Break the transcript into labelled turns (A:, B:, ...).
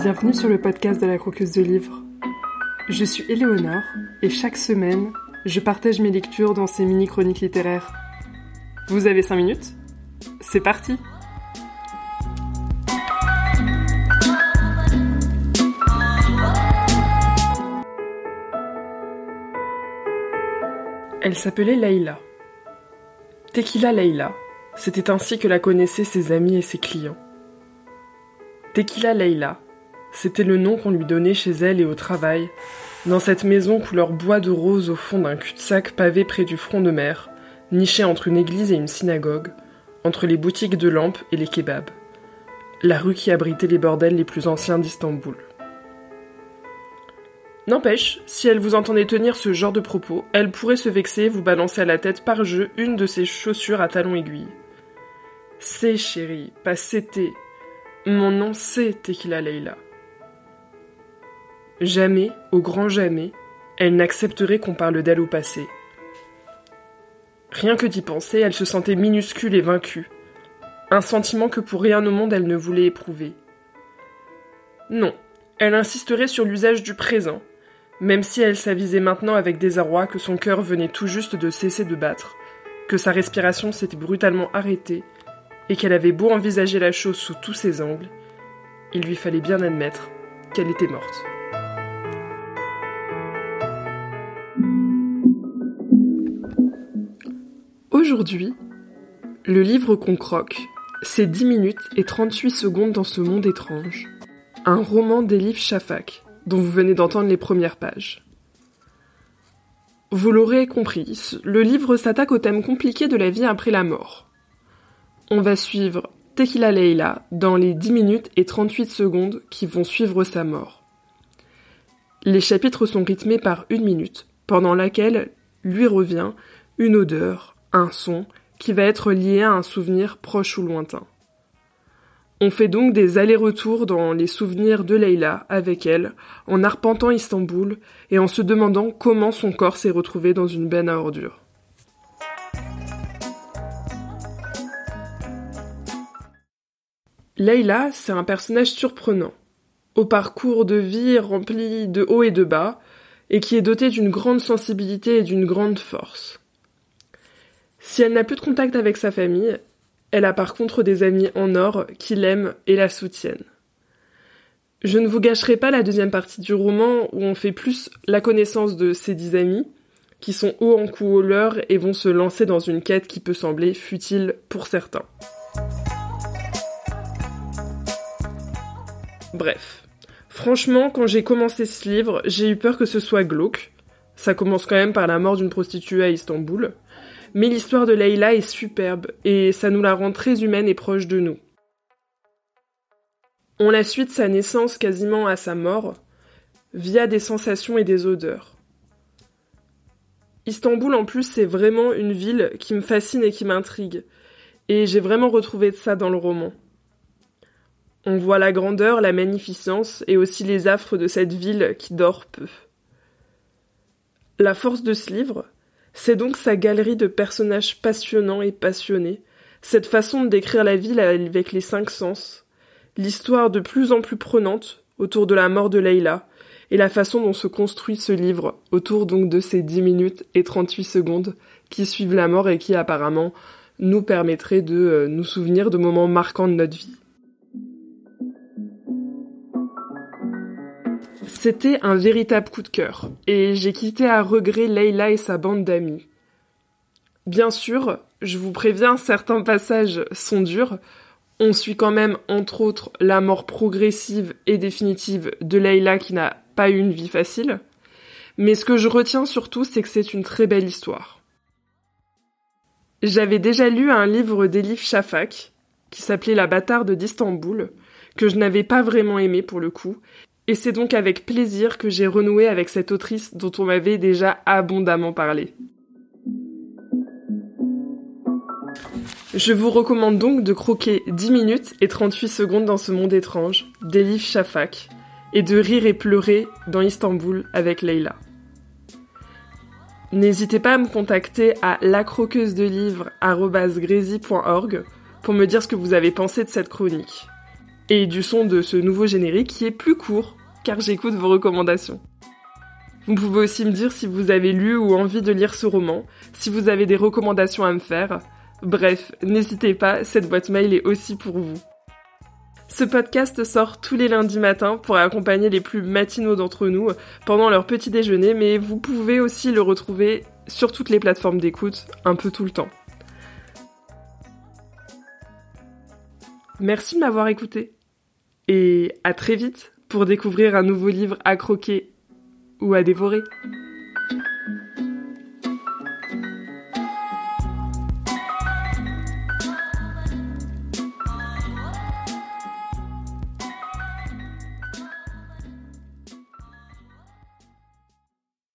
A: Bienvenue sur le podcast de la croqueuse de livres. Je suis Éléonore et chaque semaine, je partage mes lectures dans ces mini-chroniques littéraires. Vous avez 5 minutes? C'est parti Elle s'appelait Leïla. Tequila Leïla, c'était ainsi que la connaissaient ses amis et ses clients. Tequila Leïla, c'était le nom qu'on lui donnait chez elle et au travail, dans cette maison couleur bois de rose au fond d'un cul-de-sac pavé près du front de mer, niché entre une église et une synagogue, entre les boutiques de lampes et les kebabs. La rue qui abritait les bordels les plus anciens d'Istanbul. N'empêche, si elle vous entendait tenir ce genre de propos, elle pourrait se vexer et vous balancer à la tête par jeu une de ses chaussures à talons aiguilles. C'est chérie, pas c'était. Mon nom c'est Tequila Leila. Jamais, au grand jamais, elle n'accepterait qu'on parle d'elle au passé. Rien que d'y penser, elle se sentait minuscule et vaincue. Un sentiment que pour rien au monde elle ne voulait éprouver. Non, elle insisterait sur l'usage du présent, même si elle s'avisait maintenant avec désarroi que son cœur venait tout juste de cesser de battre, que sa respiration s'était brutalement arrêtée, et qu'elle avait beau envisager la chose sous tous ses angles, il lui fallait bien admettre qu'elle était morte. Aujourd'hui, le livre qu'on croque, c'est 10 minutes et 38 secondes dans ce monde étrange. Un roman d'Elif Shafak, dont vous venez d'entendre les premières pages. Vous l'aurez compris, le livre s'attaque au thème compliqué de la vie après la mort. On va suivre Tequila Leila dans les 10 minutes et 38 secondes qui vont suivre sa mort. Les chapitres sont rythmés par une minute, pendant laquelle lui revient une odeur, un son qui va être lié à un souvenir proche ou lointain. On fait donc des allers-retours dans les souvenirs de Leila avec elle, en arpentant Istanbul et en se demandant comment son corps s'est retrouvé dans une benne à ordures. Leila, c'est un personnage surprenant, au parcours de vie rempli de hauts et de bas, et qui est doté d'une grande sensibilité et d'une grande force. Si elle n'a plus de contact avec sa famille, elle a par contre des amis en or qui l'aiment et la soutiennent. Je ne vous gâcherai pas la deuxième partie du roman où on fait plus la connaissance de ces dix amis, qui sont hauts en couleur et vont se lancer dans une quête qui peut sembler futile pour certains. Bref. Franchement, quand j'ai commencé ce livre, j'ai eu peur que ce soit glauque. Ça commence quand même par la mort d'une prostituée à Istanbul. Mais l'histoire de Leila est superbe et ça nous la rend très humaine et proche de nous. On la suit de sa naissance quasiment à sa mort, via des sensations et des odeurs. Istanbul en plus c'est vraiment une ville qui me fascine et qui m'intrigue, et j'ai vraiment retrouvé ça dans le roman. On voit la grandeur, la magnificence et aussi les affres de cette ville qui dort peu. La force de ce livre, c'est donc sa galerie de personnages passionnants et passionnés, cette façon de décrire la ville avec les cinq sens, l'histoire de plus en plus prenante autour de la mort de Leila, et la façon dont se construit ce livre autour donc de ces 10 minutes et 38 secondes qui suivent la mort et qui apparemment nous permettraient de euh, nous souvenir de moments marquants de notre vie. C'était un véritable coup de cœur, et j'ai quitté à regret Leila et sa bande d'amis. Bien sûr, je vous préviens, certains passages sont durs. On suit quand même, entre autres, la mort progressive et définitive de Leila qui n'a pas eu une vie facile. Mais ce que je retiens surtout, c'est que c'est une très belle histoire. J'avais déjà lu un livre d'Elif Shafak, qui s'appelait La bâtarde d'Istanbul, que je n'avais pas vraiment aimé pour le coup, et c'est donc avec plaisir que j'ai renoué avec cette autrice dont on m'avait déjà abondamment parlé. Je vous recommande donc de croquer 10 minutes et 38 secondes dans ce monde étrange d'Elif Shafak et de rire et pleurer dans Istanbul avec Leila. N'hésitez pas à me contacter à lacroqueuse de livres pour me dire ce que vous avez pensé de cette chronique. et du son de ce nouveau générique qui est plus court, car j'écoute vos recommandations. Vous pouvez aussi me dire si vous avez lu ou envie de lire ce roman, si vous avez des recommandations à me faire. Bref, n'hésitez pas, cette boîte mail est aussi pour vous. Ce podcast sort tous les lundis matins pour accompagner les plus matinaux d'entre nous pendant leur petit déjeuner, mais vous pouvez aussi le retrouver sur toutes les plateformes d'écoute, un peu tout le temps. Merci de m'avoir écouté. Et à très vite pour découvrir un nouveau livre à croquer ou à dévorer.